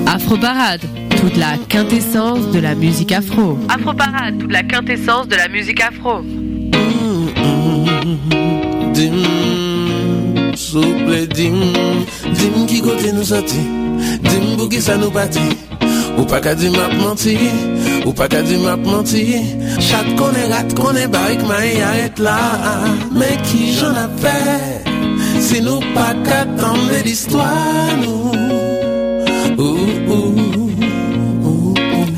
Afro Parade, toute la quintessence de la musique afro. Afro Parade, toute la quintessence de la musique afro. Dim, souple dim Dim ki kote nou soti Dim pou ki sa nou pati Ou pa ka di map manti Ou pas qu'à dire m'a menti. Chat qu'on est rat, est barrique, ma y arrête là. Mais qui j'en a fait Si nous pas qu'attendre l'histoire nous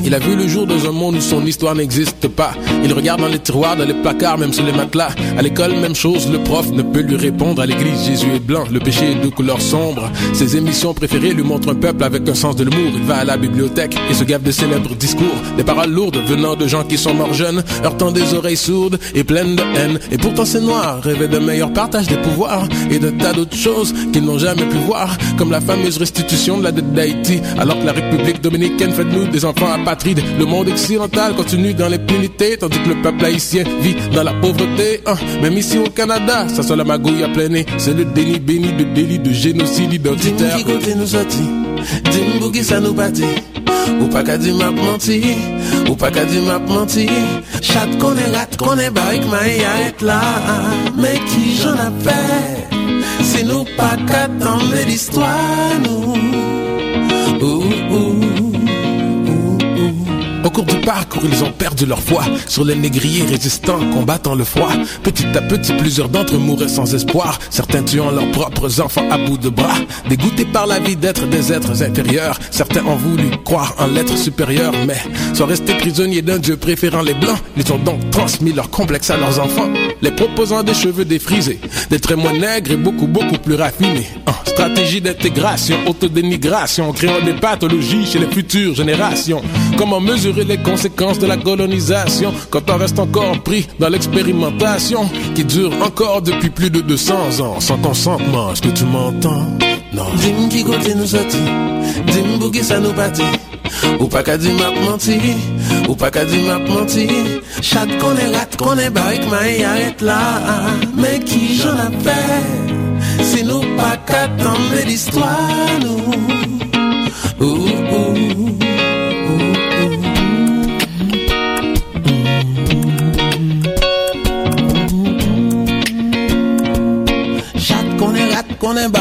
Il a vu le jour dans un monde où son histoire n'existe pas. Il regarde dans les tiroirs, dans les placards, même sur les matelas. À l'école, même chose, le prof ne peut lui répondre. À l'église, Jésus est blanc, le péché est de couleur sombre. Ses émissions préférées lui montrent un peuple avec un sens de l'humour. Il va à la bibliothèque et se gave de célèbres discours. Des paroles lourdes venant de gens qui sont morts jeunes, heurtant des oreilles sourdes et pleines de haine. Et pourtant c'est noir, rêver d'un meilleur partage des pouvoirs et de tas d'autres choses qu'ils n'ont jamais pu voir, comme la fameuse restitution de la dette d'Haïti, alors que la République dominicaine fait de nous des enfants Le monde occidental continue dans l'impunité, tandis que le peuple haïtien vit dans la pauvreté. Hein. Même ici au Canada, ça sent la magouille à plein nez. C'est le déni béni de délit de génocide identitaire. Dis-moi qui nous sorti, dis-moi qui ça nous bâtit. Ou pas qu'à dire m'a menti, ou pas qu'à dire m'a menti. Chat qu'on est rat, qu'on est barrique, ma y arrête là. Mais qui j'en a fait, c'est nous pas qu'attendre l'histoire nous. Cours du parcours, ils ont perdu leur foi sur les négriers résistants, combattant le froid. Petit à petit, plusieurs d'entre eux mouraient sans espoir, certains tuant leurs propres enfants à bout de bras. Dégoûtés par la vie d'être des êtres inférieurs, certains ont voulu croire en l'être supérieur, mais sont restés prisonniers d'un dieu préférant les blancs. Ils ont donc transmis leur complexe à leurs enfants, les proposant des cheveux défrisés, des moins nègres et beaucoup, beaucoup plus raffinés. Stratégie d'intégration, autodénigration, créant des pathologies chez les futures générations. Comment mesurer les conséquences de la colonisation quand on reste encore pris dans l'expérimentation qui dure encore depuis plus de 200 ans sans consentement. Est-ce que tu m'entends? Non. Dis-moi qui côté nous sorti, dis-moi pour qui ça nous bâtit. Ou pas qu'à dire m'a menti, ou pas qu'à dire m'a menti. Chat qu'on est rat, qu'on est barrique, ma y arrête là. Mais qui j'en a fait, c'est nous pas qu'attendre l'histoire nous.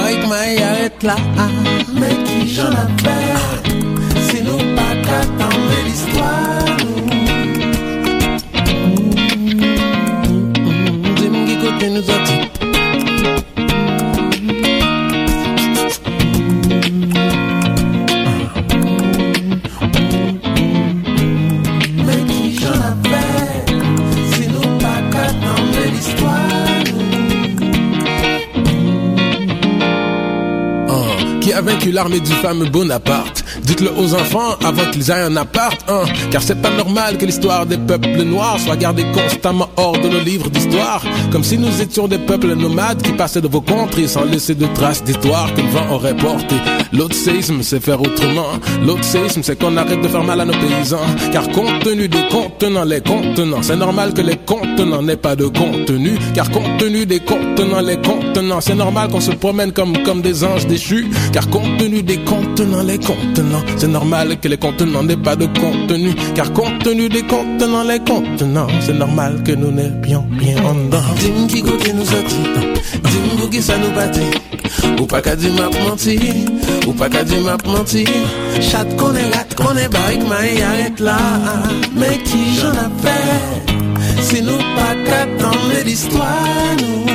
Barrique, mais arrête là. Mais qui j'en appelle? C'est nous pas qu'attendre l'histoire. Dis-moi qui côté nous a vaincu l'armée du fameux Bonaparte. Dites-le aux enfants avant qu'ils aient un appart, hein, car c'est pas normal que l'histoire des peuples noirs soit gardée constamment hors de nos livres d'histoire, comme si nous étions des peuples nomades qui passaient de vos contrées sans laisser de traces d'histoire que le vent aurait porté. L'autre séisme, c'est faire autrement. L'autre séisme, c'est qu'on arrête de faire mal à nos paysans, car compte tenu des contenants, les contenants, c'est normal que les contenants n'aient pas de contenu, car compte tenu des contenants, les contenants, c'est normal qu'on se promène comme, comme des anges déchus, car compte tenu des contenants, les contenants, c'est normal que les contenants n'aient pas de contenu, car compte tenu des contenants, les contenants, c'est normal que nous n'ayons rien en dedans. Dis-moi qui côté nous sorti, dis-moi pour qui ça nous bâtit. Ou pas qu'à dire m'a menti, ou pas qu'à dire m'a menti. Chat qu'on est rat, qu'on est barrique, ma y arrête là. Mais qui j'en a fait? C'est nous pas qu'attendre l'histoire nous.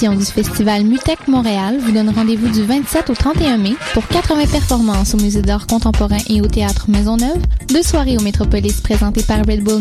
Édition du festival Mutec Montréal vous donne rendez-vous du 27 au 31 mai pour 80 performances au Musée d'art contemporain et au Théâtre Maisonneuve, deux soirées au Métropolis présentées par Red Bull